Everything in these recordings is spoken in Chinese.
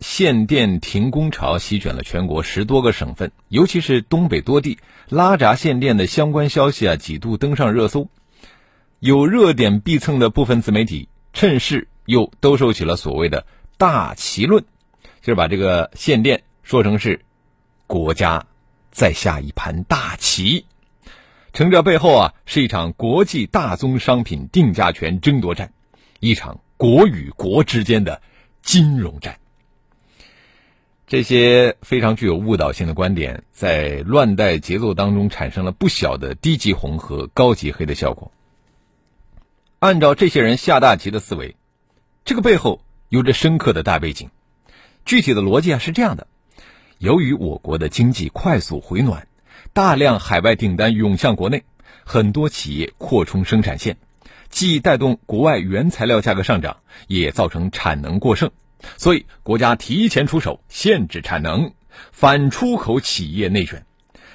限电停工潮席卷了全国十多个省份，尤其是东北多地，拉闸限电的相关消息啊几度登上热搜。有热点必蹭的部分自媒体趁势。又兜售起了所谓的“大旗论”，就是把这个限电说成是国家在下一盘大棋，成这背后啊是一场国际大宗商品定价权争夺战，一场国与国之间的金融战。这些非常具有误导性的观点，在乱带节奏当中产生了不小的低级红和高级黑的效果。按照这些人下大棋的思维。这个背后有着深刻的大背景，具体的逻辑啊是这样的：由于我国的经济快速回暖，大量海外订单涌向国内，很多企业扩充生产线，既带动国外原材料价格上涨，也造成产能过剩，所以国家提前出手限制产能，反出口企业内卷，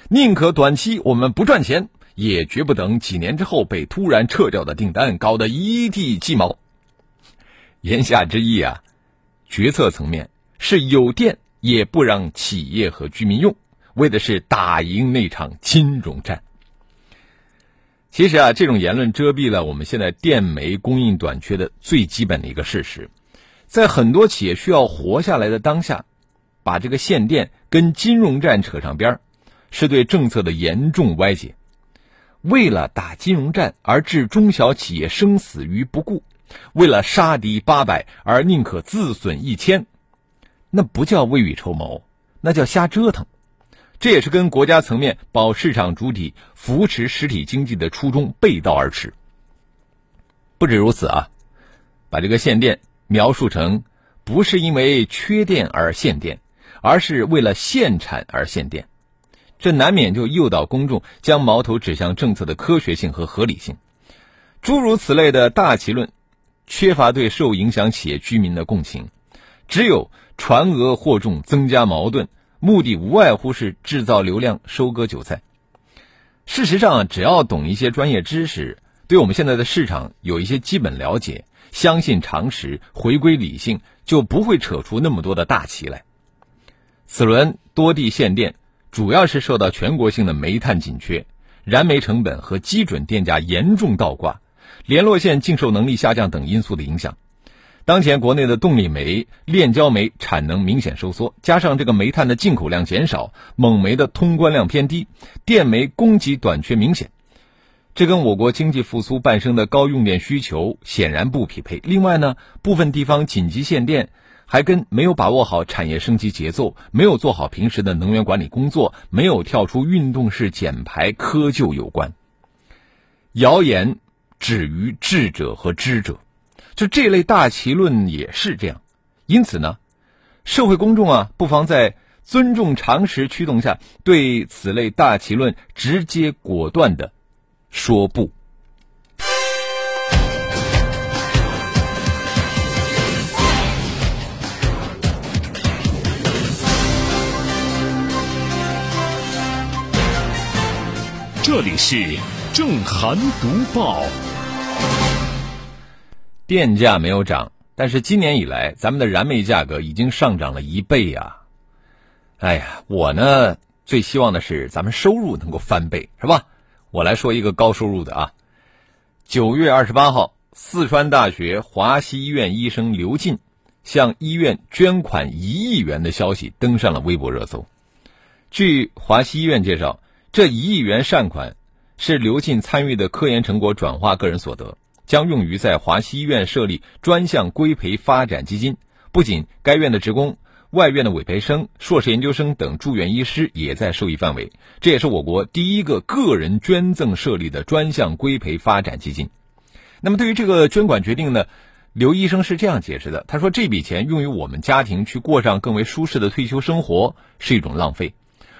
宁可短期我们不赚钱，也绝不等几年之后被突然撤掉的订单搞得一地鸡毛。言下之意啊，决策层面是有电也不让企业和居民用，为的是打赢那场金融战。其实啊，这种言论遮蔽了我们现在电煤供应短缺的最基本的一个事实，在很多企业需要活下来的当下，把这个限电跟金融战扯上边儿，是对政策的严重歪解。为了打金融战而置中小企业生死于不顾。为了杀敌八百而宁可自损一千，那不叫未雨绸缪，那叫瞎折腾。这也是跟国家层面保市场主体、扶持实体经济的初衷背道而驰。不止如此啊，把这个限电描述成不是因为缺电而限电，而是为了限产而限电，这难免就诱导公众将矛头指向政策的科学性和合理性。诸如此类的大旗论。缺乏对受影响企业居民的共情，只有传讹惑众，增加矛盾，目的无外乎是制造流量，收割韭菜。事实上，只要懂一些专业知识，对我们现在的市场有一些基本了解，相信常识，回归理性，就不会扯出那么多的大旗来。此轮多地限电，主要是受到全国性的煤炭紧缺、燃煤成本和基准电价严重倒挂。联络线净售能力下降等因素的影响，当前国内的动力煤、炼焦煤产能明显收缩，加上这个煤炭的进口量减少，锰煤的通关量偏低，电煤供给短缺明显，这跟我国经济复苏伴生的高用电需求显然不匹配。另外呢，部分地方紧急限电，还跟没有把握好产业升级节奏，没有做好平时的能源管理工作，没有跳出运动式减排窠臼有关。谣言。止于智者和知者，就这类大旗论也是这样。因此呢，社会公众啊，不妨在尊重常识驱动下，对此类大旗论直接果断的说不。这里是正涵读报。电价没有涨，但是今年以来，咱们的燃煤价格已经上涨了一倍呀！哎呀，我呢最希望的是咱们收入能够翻倍，是吧？我来说一个高收入的啊。九月二十八号，四川大学华西医院医生刘进向医院捐款一亿元的消息登上了微博热搜。据华西医院介绍，这一亿元善款是刘进参与的科研成果转化个人所得。将用于在华西医院设立专项规培发展基金。不仅该院的职工、外院的委培生、硕士研究生等住院医师也在受益范围。这也是我国第一个个人捐赠设立的专项规培发展基金。那么，对于这个捐款决定呢，刘医生是这样解释的：他说，这笔钱用于我们家庭去过上更为舒适的退休生活是一种浪费，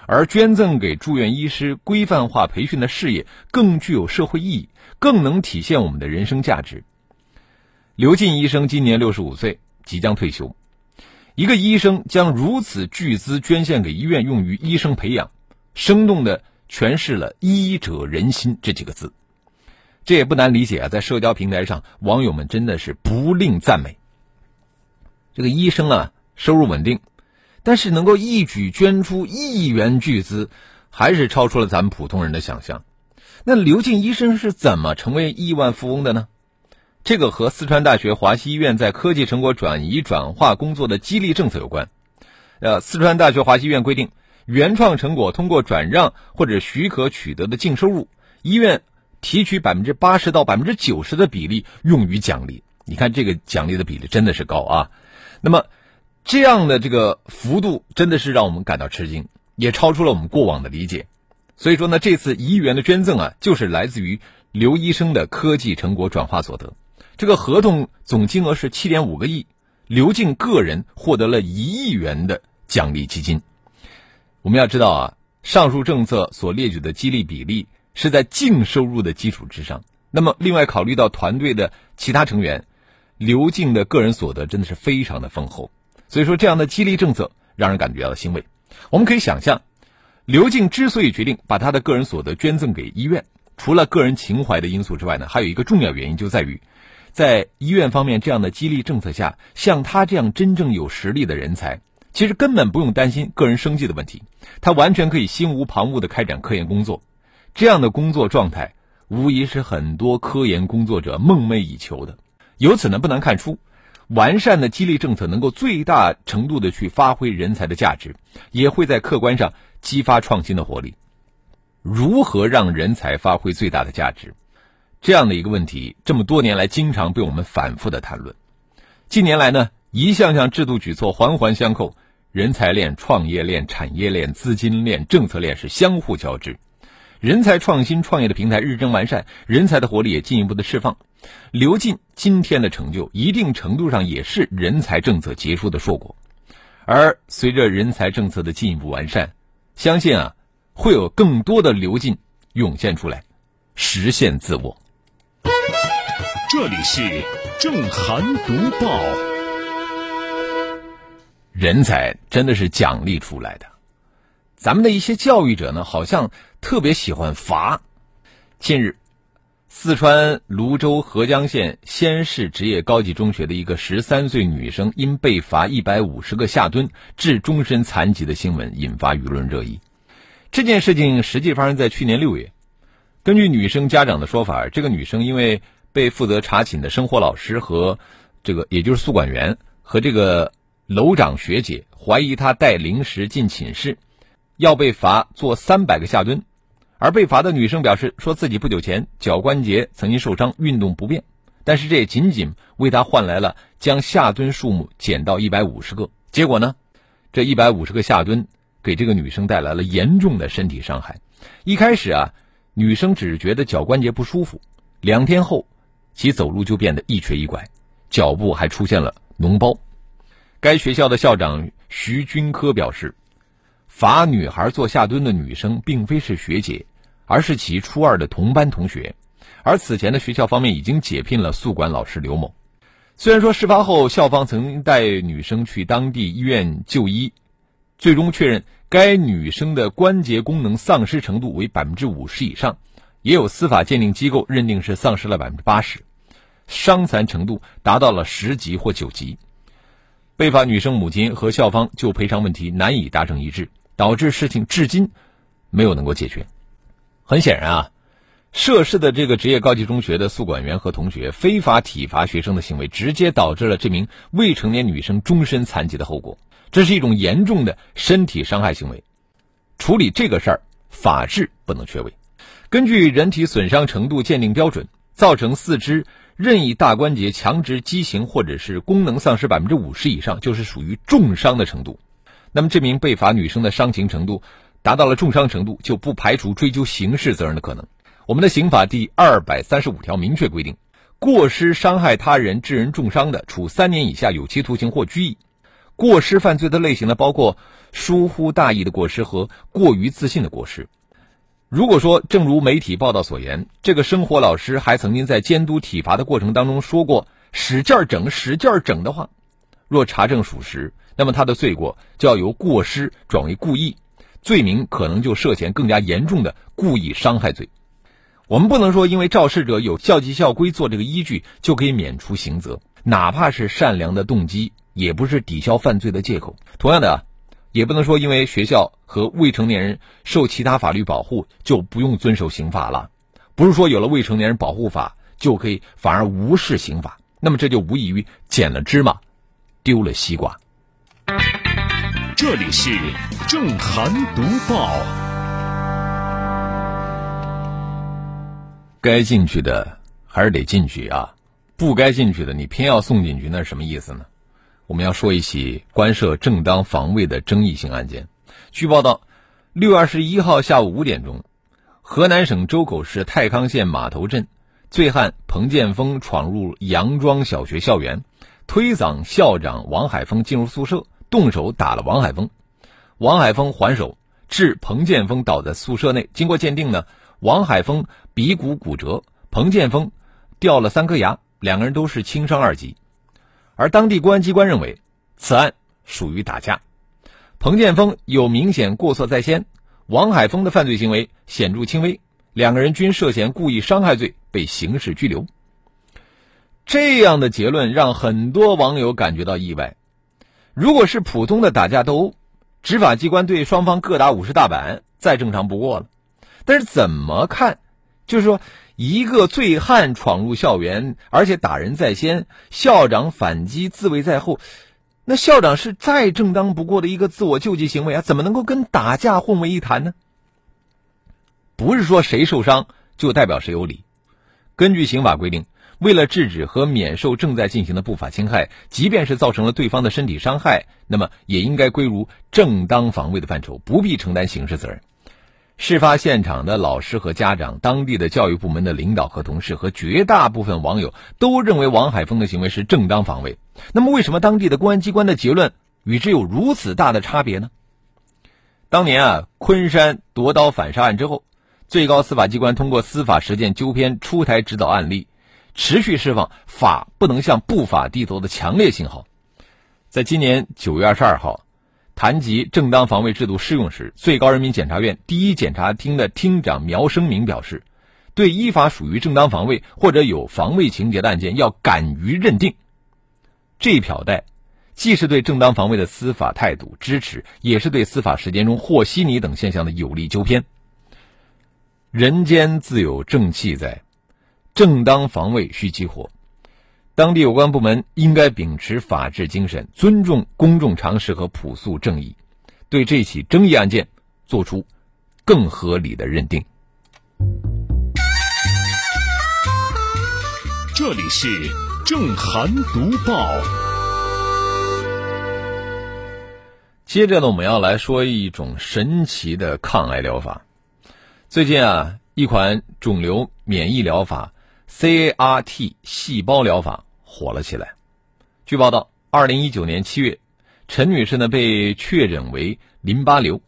而捐赠给住院医师规范化培训的事业更具有社会意义，更能体现我们的人生价值。刘进医生今年六十五岁，即将退休。一个医生将如此巨资捐献给医院，用于医生培养，生动的诠释了“医者仁心”这几个字。这也不难理解啊，在社交平台上，网友们真的是不吝赞美。这个医生啊，收入稳定，但是能够一举捐出亿元巨资，还是超出了咱们普通人的想象。那刘静医生是怎么成为亿万富翁的呢？这个和四川大学华西医院在科技成果转移转化工作的激励政策有关。呃，四川大学华西医院规定，原创成果通过转让或者许可取得的净收入，医院提取百分之八十到百分之九十的比例用于奖励。你看这个奖励的比例真的是高啊！那么这样的这个幅度真的是让我们感到吃惊，也超出了我们过往的理解。所以说呢，这次一亿元的捐赠啊，就是来自于刘医生的科技成果转化所得。这个合同总金额是七点五个亿，刘静个人获得了一亿元的奖励基金。我们要知道啊，上述政策所列举的激励比例是在净收入的基础之上。那么，另外考虑到团队的其他成员，刘静的个人所得真的是非常的丰厚。所以说，这样的激励政策让人感觉到欣慰。我们可以想象，刘静之所以决定把他的个人所得捐赠给医院，除了个人情怀的因素之外呢，还有一个重要原因就在于。在医院方面，这样的激励政策下，像他这样真正有实力的人才，其实根本不用担心个人生计的问题，他完全可以心无旁骛地开展科研工作。这样的工作状态，无疑是很多科研工作者梦寐以求的。由此呢，不难看出，完善的激励政策能够最大程度地去发挥人才的价值，也会在客观上激发创新的活力。如何让人才发挥最大的价值？这样的一个问题，这么多年来经常被我们反复的谈论。近年来呢，一项项制度举措环环相扣，人才链、创业链、产业链、资金链、政策链是相互交织，人才创新创业的平台日臻完善，人才的活力也进一步的释放。刘进今天的成就，一定程度上也是人才政策结束的硕果。而随着人才政策的进一步完善，相信啊，会有更多的刘进涌现出来，实现自我。这里是正涵读报。人才真的是奖励出来的，咱们的一些教育者呢，好像特别喜欢罚。近日，四川泸州合江县仙市职业高级中学的一个十三岁女生因被罚一百五十个下蹲致终身残疾的新闻引发舆论热议。这件事情实际发生在去年六月。根据女生家长的说法，这个女生因为被负责查寝的生活老师和这个也就是宿管员和这个楼长学姐怀疑她带零食进寝室，要被罚做三百个下蹲。而被罚的女生表示，说自己不久前脚关节曾经受伤，运动不便，但是这也仅仅为她换来了将下蹲数目减到一百五十个。结果呢，这一百五十个下蹲给这个女生带来了严重的身体伤害。一开始啊。女生只是觉得脚关节不舒服，两天后，其走路就变得一瘸一拐，脚部还出现了脓包。该学校的校长徐军科表示，罚女孩做下蹲的女生并非是学姐，而是其初二的同班同学。而此前的学校方面已经解聘了宿管老师刘某。虽然说事发后校方曾带女生去当地医院就医，最终确认。该女生的关节功能丧失程度为百分之五十以上，也有司法鉴定机构认定是丧失了百分之八十，伤残程度达到了十级或九级。被罚女生母亲和校方就赔偿问题难以达成一致，导致事情至今没有能够解决。很显然啊，涉事的这个职业高级中学的宿管员和同学非法体罚学生的行为，直接导致了这名未成年女生终身残疾的后果。这是一种严重的身体伤害行为，处理这个事儿，法治不能缺位。根据人体损伤程度鉴定标准，造成四肢任意大关节强直畸形或者是功能丧失百分之五十以上，就是属于重伤的程度。那么这名被罚女生的伤情程度达到了重伤程度，就不排除追究刑事责任的可能。我们的刑法第二百三十五条明确规定，过失伤害他人致人重伤的，处三年以下有期徒刑或拘役。过失犯罪的类型呢，包括疏忽大意的过失和过于自信的过失。如果说，正如媒体报道所言，这个生活老师还曾经在监督体罚的过程当中说过“使劲儿整，使劲儿整”的话，若查证属实，那么他的罪过就要由过失转为故意，罪名可能就涉嫌更加严重的故意伤害罪。我们不能说，因为肇事者有校纪校规做这个依据，就可以免除刑责。哪怕是善良的动机，也不是抵消犯罪的借口。同样的啊，也不能说因为学校和未成年人受其他法律保护，就不用遵守刑法了。不是说有了未成年人保护法就可以反而无视刑法，那么这就无异于捡了芝麻，丢了西瓜。这里是正涵读报，该进去的还是得进去啊。不该进去的，你偏要送进去，那是什么意思呢？我们要说一起关涉正当防卫的争议性案件。据报道，六月二十一号下午五点钟，河南省周口市太康县码头镇，醉汉彭建峰闯入杨庄小学校园，推搡校长王海峰进入宿舍，动手打了王海峰。王海峰还手，致彭建峰倒在宿舍内。经过鉴定呢，王海峰鼻骨骨折，彭建峰掉了三颗牙。两个人都是轻伤二级，而当地公安机关认为此案属于打架，彭建峰有明显过错在先，王海峰的犯罪行为显著轻微，两个人均涉嫌故意伤害罪被刑事拘留。这样的结论让很多网友感觉到意外。如果是普通的打架斗殴，执法机关对双方各打五十大板再正常不过了，但是怎么看，就是说。一个醉汉闯入校园，而且打人在先，校长反击自卫在后，那校长是再正当不过的一个自我救济行为啊，怎么能够跟打架混为一谈呢？不是说谁受伤就代表谁有理。根据刑法规定，为了制止和免受正在进行的不法侵害，即便是造成了对方的身体伤害，那么也应该归入正当防卫的范畴，不必承担刑事责任。事发现场的老师和家长、当地的教育部门的领导和同事和绝大部分网友都认为王海峰的行为是正当防卫。那么，为什么当地的公安机关的结论与之有如此大的差别呢？当年啊，昆山夺刀反杀案之后，最高司法机关通过司法实践纠偏出台指导案例，持续释放法不能向不法低头的强烈信号。在今年九月二十二号。谈及正当防卫制度适用时，最高人民检察院第一检察厅的厅长苗生明表示，对依法属于正当防卫或者有防卫情节的案件，要敢于认定。这一表带，既是对正当防卫的司法态度支持，也是对司法实践中和稀泥等现象的有力纠偏。人间自有正气在，正当防卫需激活。当地有关部门应该秉持法治精神，尊重公众常识和朴素正义，对这起争议案件做出更合理的认定。这里是正涵读报。接着呢，我们要来说一种神奇的抗癌疗法。最近啊，一款肿瘤免疫疗法 CAR-T 细胞疗法。火了起来。据报道，二零一九年七月，陈女士呢被确诊为淋巴瘤。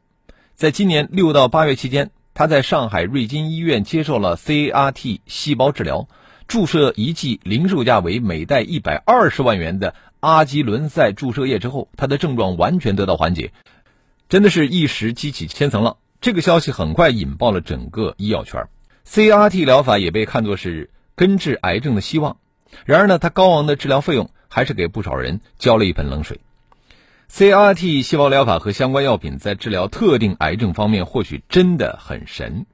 在今年六到八月期间，她在上海瑞金医院接受了 CAR-T 细胞治疗，注射一剂零售价为每袋一百二十万元的阿基伦赛注射液之后，她的症状完全得到缓解，真的是一石激起千层浪。这个消息很快引爆了整个医药圈，CAR-T 疗法也被看作是根治癌症的希望。然而呢，它高昂的治疗费用还是给不少人浇了一盆冷水。C R T 细胞疗法和相关药品在治疗特定癌症方面或许真的很神。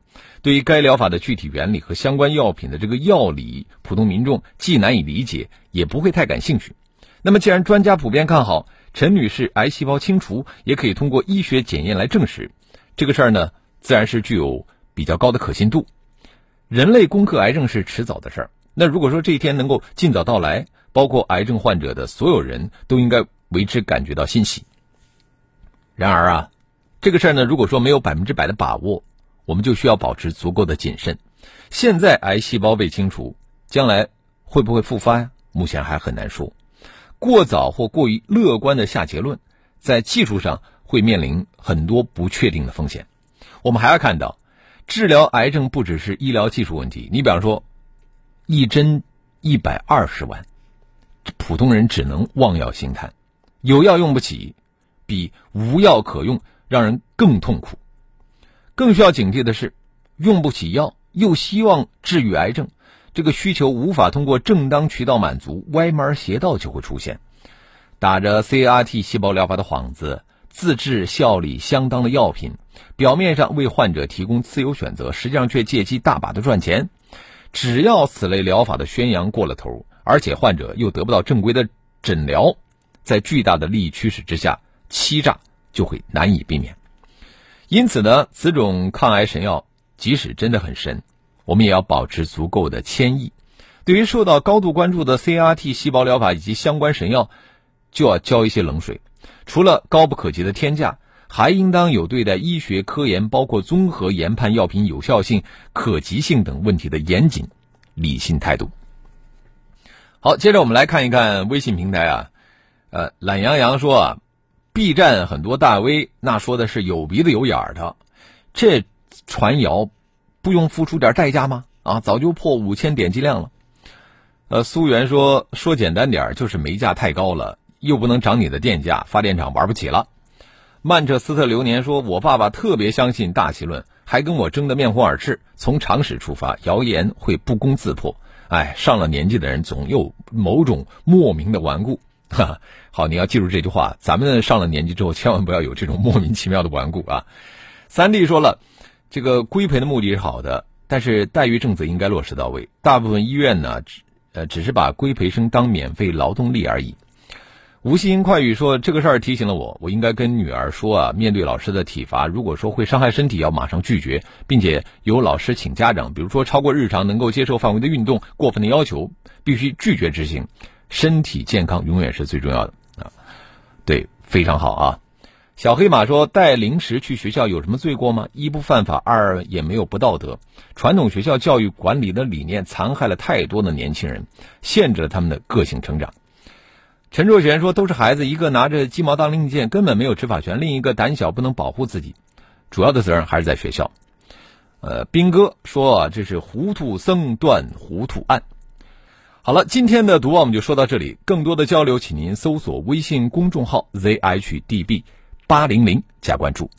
对于该疗法的具体原理和相关药品的这个药理，普通民众既难以理解，也不会太感兴趣。那么，既然专家普遍看好陈女士癌细胞清除也可以通过医学检验来证实，这个事儿呢，自然是具有比较高的可信度。人类攻克癌症是迟早的事儿。那如果说这一天能够尽早到来，包括癌症患者的所有人都应该为之感觉到欣喜。然而啊，这个事儿呢，如果说没有百分之百的把握，我们就需要保持足够的谨慎。现在癌细胞被清除，将来会不会复发呀？目前还很难说。过早或过于乐观的下结论，在技术上会面临很多不确定的风险。我们还要看到，治疗癌症不只是医疗技术问题。你比方说，一针一百二十万，普通人只能望药兴叹，有药用不起，比无药可用让人更痛苦。更需要警惕的是，用不起药又希望治愈癌症，这个需求无法通过正当渠道满足，歪门邪道就会出现。打着 C R T 细胞疗法的幌子，自制效力相当的药品，表面上为患者提供自由选择，实际上却借机大把的赚钱。只要此类疗法的宣扬过了头，而且患者又得不到正规的诊疗，在巨大的利益驱使之下，欺诈就会难以避免。因此呢，此种抗癌神药即使真的很神，我们也要保持足够的谦抑。对于受到高度关注的 C R T 细胞疗法以及相关神药，就要浇一些冷水，除了高不可及的天价，还应当有对待医学科研，包括综合研判药品有效性、可及性等问题的严谨、理性态度。好，接着我们来看一看微信平台啊，呃，懒洋洋说啊，B 站很多大 V 那说的是有鼻子有眼儿的，这传谣不用付出点代价吗？啊，早就破五千点击量了。呃，苏源说说简单点就是煤价太高了。又不能涨你的电价，发电厂玩不起了。曼彻斯特流年说：“我爸爸特别相信大气论，还跟我争得面红耳赤。从常识出发，谣言会不攻自破。哎，上了年纪的人总有某种莫名的顽固。哈，好，你要记住这句话。咱们上了年纪之后，千万不要有这种莫名其妙的顽固啊。”三弟说了，这个规培的目的是好的，但是待遇政策应该落实到位。大部分医院呢，只呃只是把规培生当免费劳动力而已。无心快语说：“这个事儿提醒了我，我应该跟女儿说啊，面对老师的体罚，如果说会伤害身体，要马上拒绝，并且由老师请家长。比如说超过日常能够接受范围的运动，过分的要求，必须拒绝执行。身体健康永远是最重要的啊！对，非常好啊。”小黑马说：“带零食去学校有什么罪过吗？一不犯法，二也没有不道德。传统学校教育管理的理念残害了太多的年轻人，限制了他们的个性成长。”陈卓璇说：“都是孩子，一个拿着鸡毛当令箭，根本没有执法权；另一个胆小，不能保护自己，主要的责任还是在学校。”呃，兵哥说：“啊，这是糊涂僧断糊涂案。”好了，今天的读报我们就说到这里。更多的交流，请您搜索微信公众号 zhdb 八零零加关注。